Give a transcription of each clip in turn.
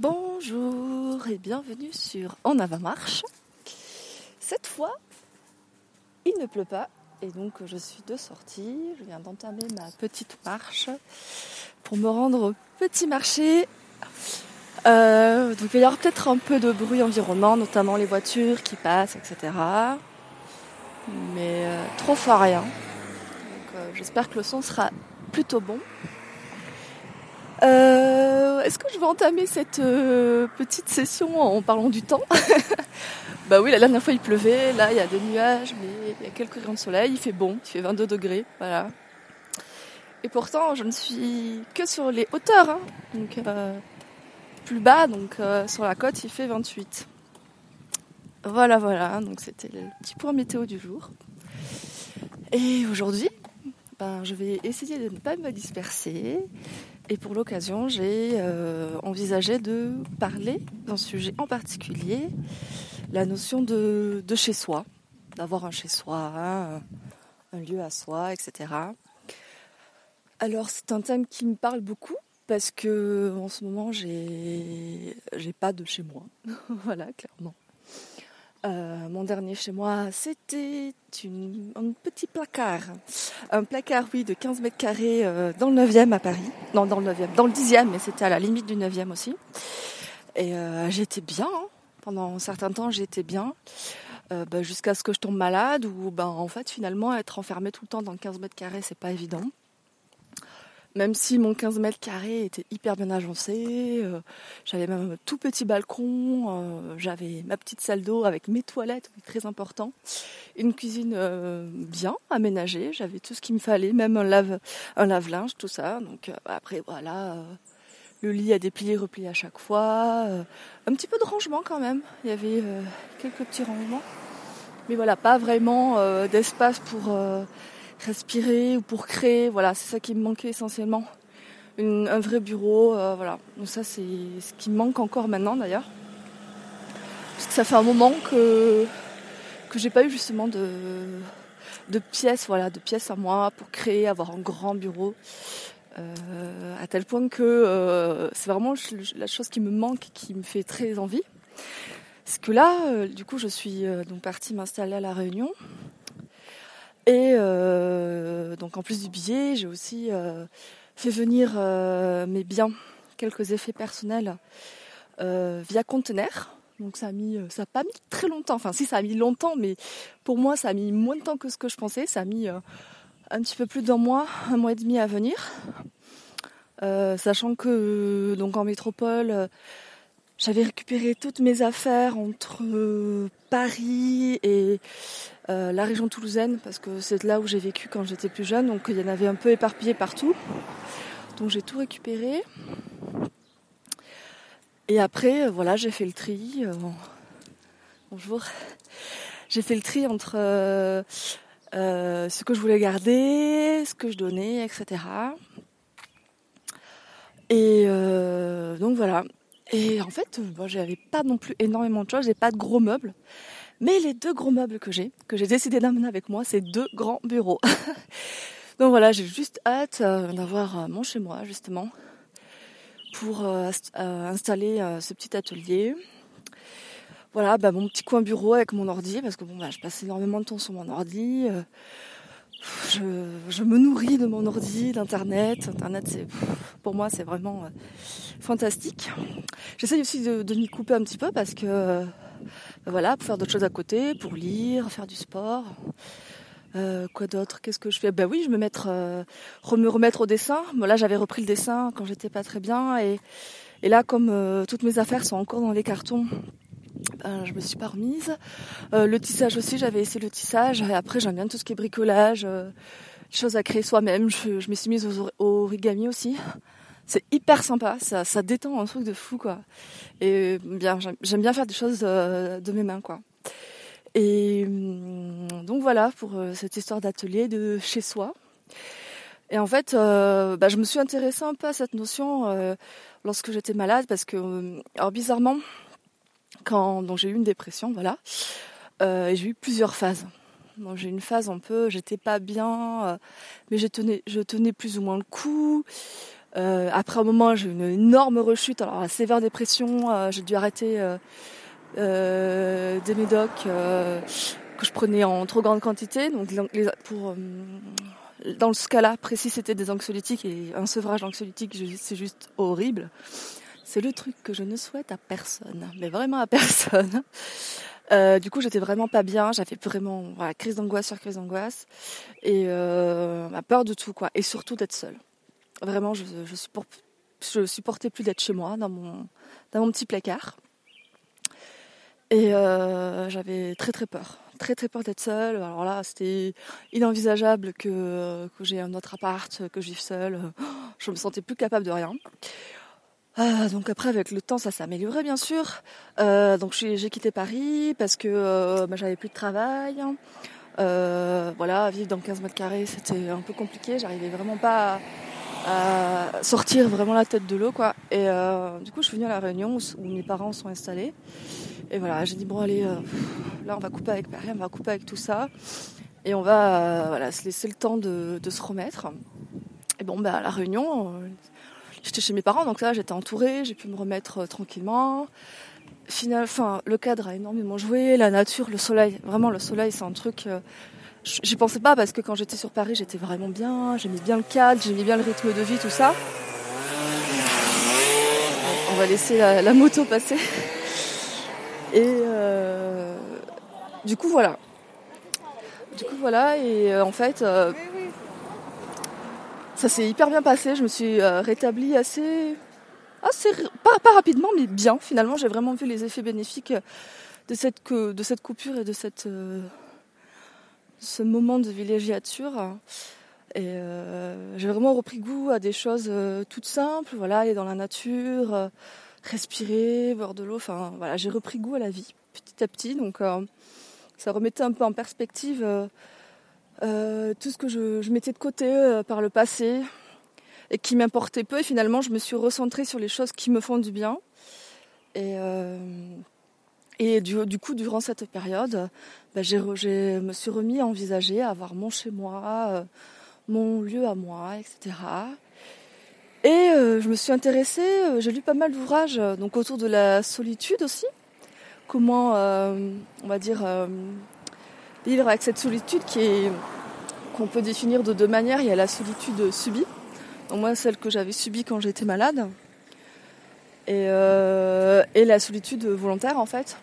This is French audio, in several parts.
Bonjour et bienvenue sur En avant marche. Cette fois, il ne pleut pas et donc je suis de sortie. Je viens d'entamer ma petite marche pour me rendre au petit marché. Euh, donc il y avoir peut-être un peu de bruit environnant, notamment les voitures qui passent, etc. Mais euh, trop fort rien. Euh, j'espère que le son sera plutôt bon. Est-ce que je vais entamer cette euh, petite session en parlant du temps Bah oui, la dernière fois il pleuvait, là il y a des nuages, mais il y a quelques rayons de soleil, il fait bon, il fait 22 degrés, voilà. Et pourtant, je ne suis que sur les hauteurs, hein. donc euh, plus bas, donc sur la côte il fait 28. Voilà, voilà, donc c'était le petit point météo du jour. Et aujourd'hui, ben, je vais essayer de ne pas me disperser et pour l'occasion, j'ai euh, envisagé de parler d'un sujet en particulier, la notion de, chez soi, d'avoir un chez soi, hein, un lieu à soi, etc. Alors c'est un thème qui me parle beaucoup parce que en ce moment j'ai j'ai pas de chez moi, voilà clairement. Euh, mon dernier chez moi, c'était un petit placard. Un placard, oui, de 15 mètres carrés euh, dans le 9e à Paris. Non, dans le 9e, dans le 10e, mais c'était à la limite du 9e aussi. Et euh, j'étais bien. Hein. Pendant un certain temps, j'étais bien. Bah, jusqu'à ce que je tombe malade ou ben en fait finalement être enfermé tout le temps dans le 15 mètres carrés c'est pas évident même si mon 15 mètres carrés était hyper bien agencé, euh, j'avais même un tout petit balcon, euh, j'avais ma petite salle d'eau avec mes toilettes, très important, une cuisine euh, bien aménagée, j'avais tout ce qu'il me fallait, même un lave, un lave-linge, tout ça. Donc après voilà, le lit a déplié, replié à chaque fois, un petit peu de rangement quand même. Il y avait quelques petits rangements, mais voilà, pas vraiment d'espace pour respirer ou pour créer. Voilà, c'est ça qui me manquait essentiellement. un vrai bureau, euh, voilà. Donc ça, c'est ce qui me manque encore maintenant d'ailleurs. Parce que ça fait un moment que que j'ai pas eu justement de de pièces, voilà, de pièces à moi pour créer, avoir un grand bureau. Euh, à tel point que euh, c'est vraiment la chose qui me manque, qui me fait très envie. Parce que là, du coup, je suis donc partie m'installer à la Réunion. Et euh, donc en plus du billet, j'ai aussi euh, fait venir euh, mes biens, quelques effets personnels via conteneur. Donc ça a mis, ça a pas mis très longtemps. Enfin si ça a mis longtemps, mais pour moi ça a mis moins de temps que ce que je pensais. Ça a mis un petit peu plus d'un mois, un mois et demi à venir. sachant que donc en métropole, j'avais récupéré toutes mes affaires entre Paris et euh, la région toulousaine, parce que c'est là où j'ai vécu quand j'étais plus jeune, donc il y en avait un peu éparpillé partout. Donc j'ai tout récupéré. Et après, euh, voilà, j'ai fait le tri. Euh, bonjour. J'ai fait le tri entre ce que je voulais garder, ce que je donnais, etc. Et donc voilà. Et en fait, moi, j'avais pas non plus énormément de choses, j'ai pas de gros meubles. Mais les deux gros meubles que j'ai, que j'ai décidé d'amener avec moi, c'est deux grands bureaux. Donc voilà, j'ai juste hâte euh, d'avoir euh, mon chez moi justement pour euh, installer ce petit atelier. Voilà, bah, mon petit coin bureau avec mon ordi, parce que bon, bah, je passe énormément de temps sur mon ordi. Je, me nourris de mon ordi, d'internet. Internet, c'est pour moi, c'est vraiment fantastique. J'essaye aussi de, m'y couper un petit peu parce que voilà, pour faire d'autres choses à côté, pour lire, faire du sport. Euh, quoi d'autre? Qu'est-ce que je fais? Ben oui, je me mettre, euh, me remettre au dessin. Bon, là, j'avais repris le dessin quand j'étais pas très bien, et, là, comme euh, toutes mes affaires sont encore dans les cartons, ben, je me suis pas remise. le tissage aussi, j'avais essayé le tissage, après, j'aime bien tout ce qui est bricolage, choses à créer soi-même. Je, me suis mise au, origami aussi c'est hyper sympa, ça, détend un truc de fou quoi. Et bien, j'aime bien faire des choses euh, de mes mains quoi. Et hum, donc voilà pour euh, cette histoire d'atelier de chez soi. Et en fait, euh, bah, je me suis intéressée un peu à cette notion lorsque j'étais malade parce que, alors bizarrement, quand j'ai eu une dépression, voilà, j'ai eu plusieurs phases. j'ai eu une phase un peu, j'étais pas bien, mais je tenais, je tenais plus ou moins le coup. après un moment, j'ai eu une énorme rechute, alors la sévère dépression, j'ai dû arrêter des médocs que je prenais en trop grande quantité. Donc pour dans ce cas-là précis, c'était des anxiolytiques et un sevrage anxiolytique, c'est juste horrible. C'est le truc que je ne souhaite à personne, mais vraiment à personne. Euh, du coup, j'étais vraiment pas bien. J'avais vraiment crise d'angoisse sur crise d'angoisse et euh, ma peur de tout quoi, et surtout d'être seule. Vraiment, je, supportais plus d'être chez moi dans mon dans mon petit placard. Et euh, j'avais très très peur, très très peur d'être seule. Alors là, c'était inenvisageable que, que j'ai un autre appart, que je vive seule. Je me sentais plus capable de rien. Euh, donc après, avec le temps, ça s'est amélioré, bien sûr. Euh, donc j'ai quitté Paris parce que euh, bah, j'avais plus de travail. Euh, voilà, vivre dans 15 mètres carrés, c'était un peu compliqué. J'arrivais vraiment pas à, sortir vraiment la tête de l'eau quoi. Et du coup je suis venue à la Réunion où, mes parents sont installés. Et voilà, j'ai dit bon allez, là on va couper avec Paris, on va couper avec tout ça. Et on va voilà, se laisser le temps de, de, se remettre. Et bon bah à la Réunion, j'étais chez mes parents donc là j'étais entourée, j'ai pu me remettre tranquillement. Final, le cadre a énormément joué, la nature, le soleil, vraiment le soleil c'est un truc J'y pensais pas parce que quand j'étais sur Paris, j'étais vraiment bien, j'aimais bien le cadre, j'aimais bien le rythme de vie, tout ça. On va laisser la, moto passer. Et euh, du coup, voilà. Du coup, voilà. Et euh, en fait, euh, ça s'est hyper bien passé. Je me suis rétablie assez, assez pas, pas rapidement, mais bien. Finalement, j'ai vraiment vu les effets bénéfiques de cette, de cette coupure et de cette ce moment de villégiature. Et euh, j'ai vraiment repris goût à des choses euh, toutes simples, voilà, aller dans la nature, euh, respirer, voir de l'eau. Enfin, voilà, j'ai repris goût à la vie petit à petit. Donc, ça remettait un peu en perspective tout ce que je, mettais de côté par le passé et qui m'importait peu. Et finalement, je me suis recentrée sur les choses qui me font du bien. Et et du, coup, durant cette période, bah, je me suis remis à envisager à avoir mon chez moi, euh, mon lieu à moi, etc. Et euh, je me suis intéressée, euh, j'ai lu pas mal d'ouvrages donc autour de la solitude aussi. Comment, on va dire, vivre avec cette solitude qui est qu'on peut définir de deux manières. Il y a la solitude subie, donc moi celle que j'avais subie quand j'étais malade, et, et la solitude volontaire en fait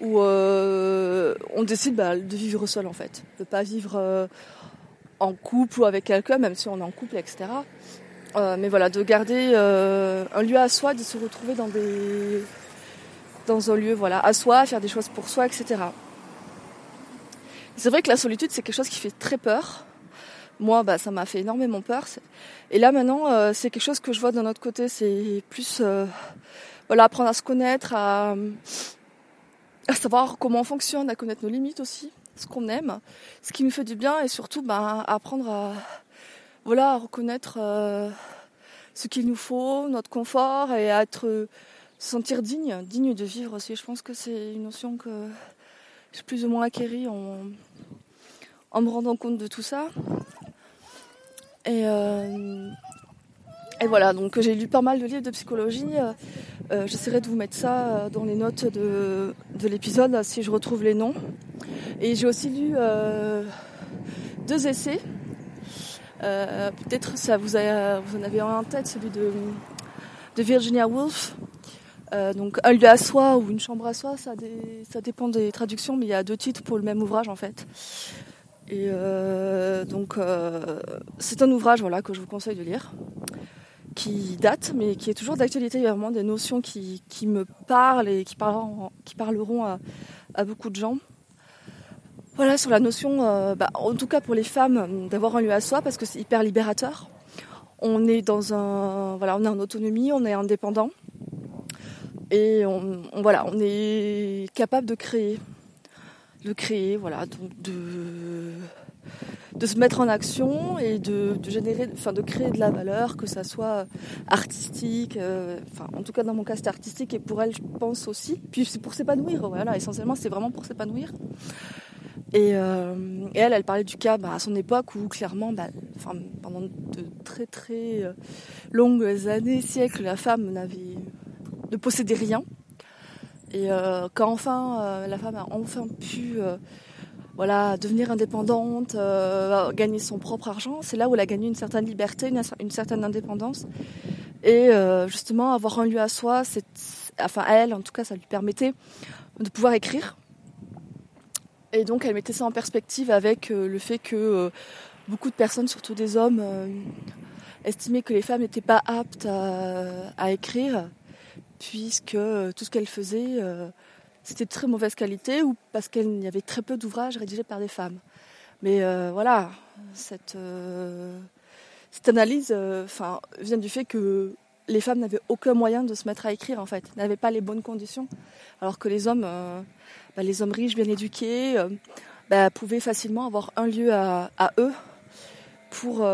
où euh, on décide bah, de vivre seul en fait, de pas vivre euh, en couple ou avec quelqu'un, même si on est en couple, etc. Euh, mais voilà, de garder un lieu à soi, de se retrouver dans des dans un lieu voilà à soi, faire des choses pour soi, etc. C'est vrai que la solitude c'est quelque chose qui fait très peur. Moi, bah, ça m'a fait énormément peur. Et là maintenant, c'est quelque chose que je vois d'un autre côté. C'est plus voilà apprendre à se connaître, à savoir comment on fonctionne, à connaître nos limites aussi, ce qu'on aime, ce qui nous fait du bien et surtout bah, apprendre à, voilà, reconnaître euh, ce qu'il nous faut, notre confort et à être, euh, se sentir digne, digne de vivre aussi. Je pense que c'est une notion que plus ou moins acquérie en, me rendant compte de tout ça. Et, euh, et voilà, donc j'ai lu pas mal de livres de psychologie. Euh, j'essaierai de vous mettre ça euh, dans les notes de, de l'épisode si je retrouve les noms. Et j'ai aussi lu euh, deux essais. Peut-être ça vous, a, vous en avez un en tête, celui de Virginia Woolf. Donc un lieu à soi ou une chambre à soi, ça, dépend des traductions, mais il y a deux titres pour le même ouvrage en fait. Et donc c'est un ouvrage voilà que je vous conseille de lire qui date, mais qui est toujours d'actualité. Il y a vraiment des notions qui, me parlent et qui parleront, qui parleront à, beaucoup de gens. Voilà, sur la notion, euh, bah, en tout cas pour les femmes, d'avoir un lieu à soi, parce que c'est hyper libérateur. On est dans un, on est en autonomie, on est indépendant, et on, voilà, on est capable de créer, de créer, voilà, de de se mettre en action et de, générer, enfin de créer de la valeur, que ça soit artistique, euh, enfin en tout cas dans mon cas c'était artistique et pour elle je pense aussi. Puis c'est pour s'épanouir, voilà, essentiellement c'est vraiment pour s'épanouir. Et, elle, elle parlait du cas bah, à son époque où clairement, bah, pendant de très très longues années, siècles, la femme n'avait ne possédait rien. Et quand enfin la femme a enfin pu voilà, devenir indépendante, euh, gagner son propre argent, c'est là où elle a gagné une certaine liberté, une, certaine indépendance. Et euh, justement, avoir un lieu à soi, enfin à elle en tout cas, ça lui permettait de pouvoir écrire. Et donc elle mettait ça en perspective avec euh, le fait que beaucoup de personnes, surtout des hommes, estimaient que les femmes n'étaient pas aptes à écrire, puisque tout ce qu'elles faisaient c'était de très mauvaise qualité ou parce qu'il y avait très peu d'ouvrages rédigés par des femmes. Mais euh, voilà, cette, euh, analyse euh, vient du fait que les femmes n'avaient aucun moyen de se mettre à écrire en fait, n'avaient pas les bonnes conditions, alors que les hommes, bah, les hommes riches, bien éduqués, bah, pouvaient facilement avoir un lieu à, à eux pour,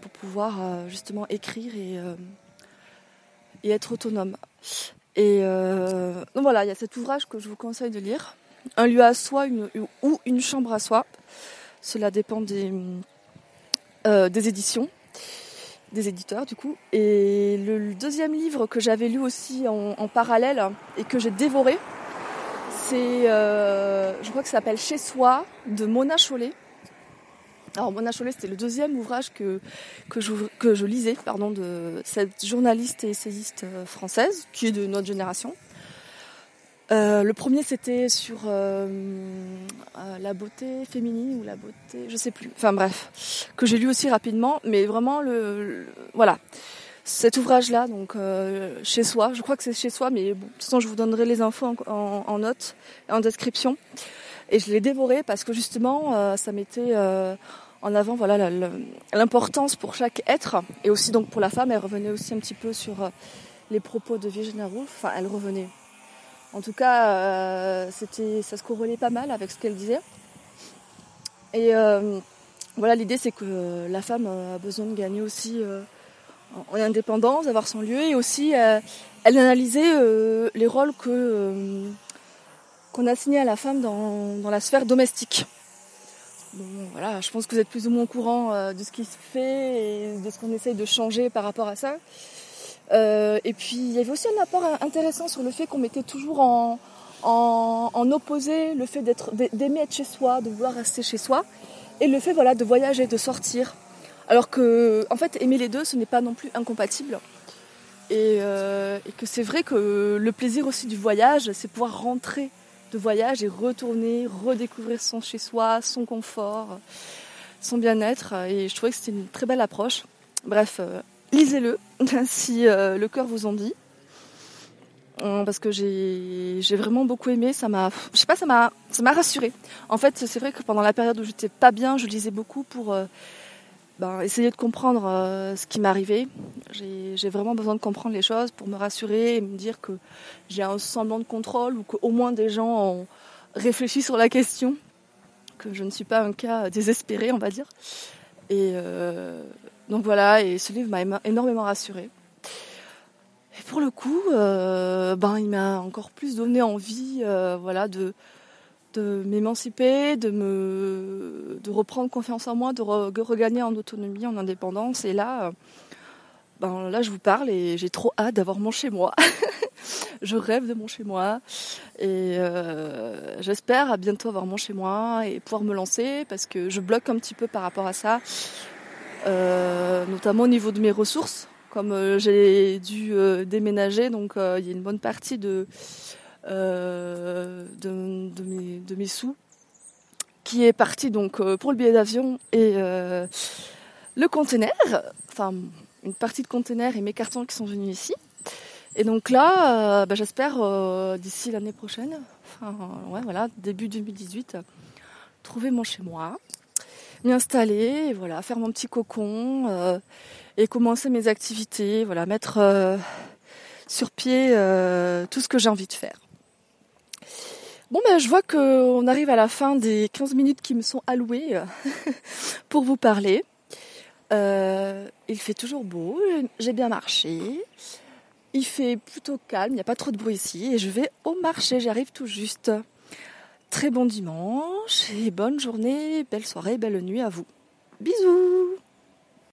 pour pouvoir justement écrire et, et être autonome. Et euh, donc voilà, il y a cet ouvrage que je vous conseille de lire. Un lieu à soi ou une chambre à soi. Cela dépend des, euh, des éditions, des éditeurs du coup. Et le deuxième livre que j'avais lu aussi en, parallèle et que j'ai dévoré, c'est, euh, je crois que ça s'appelle Chez soi de Mona Chollet. Alors Mona Chollet, c'était le deuxième ouvrage que, que, je, lisais pardon, de cette journaliste et essayiste euh, française, qui est de notre génération. Euh, le premier, c'était sur euh, la beauté féminine ou la beauté, je sais plus. Enfin bref, que j'ai lu aussi rapidement, mais vraiment le, voilà, cet ouvrage-là, donc chez soi. Je crois que c'est chez soi, mais bon, de toute façon, je vous donnerai les infos en, en, notes et en description. Et je l'ai dévoré parce que justement, ça m'était en avant voilà l'importance pour chaque être et aussi donc pour la femme. Elle revenait aussi un petit peu sur euh, les propos de Virginia Woolf. Enfin, elle revenait. En tout cas, euh, c'était, ça se corrélait pas mal avec ce qu'elle disait. Et euh, voilà, l'idée c'est que la femme a besoin de gagner aussi en indépendance, d'avoir son lieu et aussi elle analysait les rôles que qu'on assignait à la femme dans, dans la sphère domestique. Voilà, je pense que vous êtes plus ou moins au courant euh, de ce qui se fait et de ce qu'on essaye de changer par rapport à ça. Euh, et puis il y avait aussi un apport intéressant sur le fait qu'on mettait toujours en, en, opposé le fait d'aimer être chez soi, de vouloir rester chez soi, et le fait voilà de voyager, de sortir. Alors que en fait aimer les deux, ce n'est pas non plus incompatible. Et, euh, et que c'est vrai que le plaisir aussi du voyage, c'est pouvoir rentrer voyage et retourner, redécouvrir son chez-soi, son confort, son bien-être. Et je trouvais que c'était une très belle approche. Bref, euh, lisez-le si euh, le cœur vous en dit. Euh, parce que j'ai vraiment beaucoup aimé, ça m'a, je sais pas, ça m'a, ça m'a rassuré. En fait, c'est vrai que pendant la période où j'étais pas bien, je lisais beaucoup pour ben, essayer de comprendre euh, ce qui m'arrivait. J'ai vraiment besoin de comprendre les choses pour me rassurer et me dire que j'ai un semblant de contrôle ou qu'au moins des gens ont réfléchi sur la question, que je ne suis pas un cas désespéré, on va dire. Et euh, donc voilà, et ce livre m'a énormément rassuré. Et pour le coup, euh, ben, il m'a encore plus donné envie voilà, de, de m'émanciper, de me, de reprendre confiance en moi, de, regagner en autonomie, en indépendance. Et là, ben là, je vous parle et j'ai trop hâte d'avoir mon chez moi. je rêve de mon chez moi et euh, j'espère à bientôt avoir mon chez moi et pouvoir me lancer parce que je bloque un petit peu par rapport à ça, euh, notamment au niveau de mes ressources. Comme euh, j'ai dû déménager, donc il y a une bonne partie de euh, de, mes, sous, qui est parti donc euh, pour le billet d'avion et euh, le conteneur, enfin une partie de conteneur et mes cartons qui sont venus ici. Et donc là, bah, j'espère d'ici l'année prochaine, ouais voilà, début 2018, trouver mon chez moi, m'y installer, voilà, faire mon petit cocon et commencer mes activités, voilà, mettre sur pied tout ce que j'ai envie de faire. Bon ben je vois qu'on arrive à la fin des 15 minutes qui me sont allouées euh, pour vous parler. Euh, il fait toujours beau, j'ai bien marché. Il fait plutôt calme, il n'y a pas trop de bruit ici et je vais au marché, j'arrive tout juste. très bon dimanche et bonne journée, belle soirée, belle nuit à vous. Bisous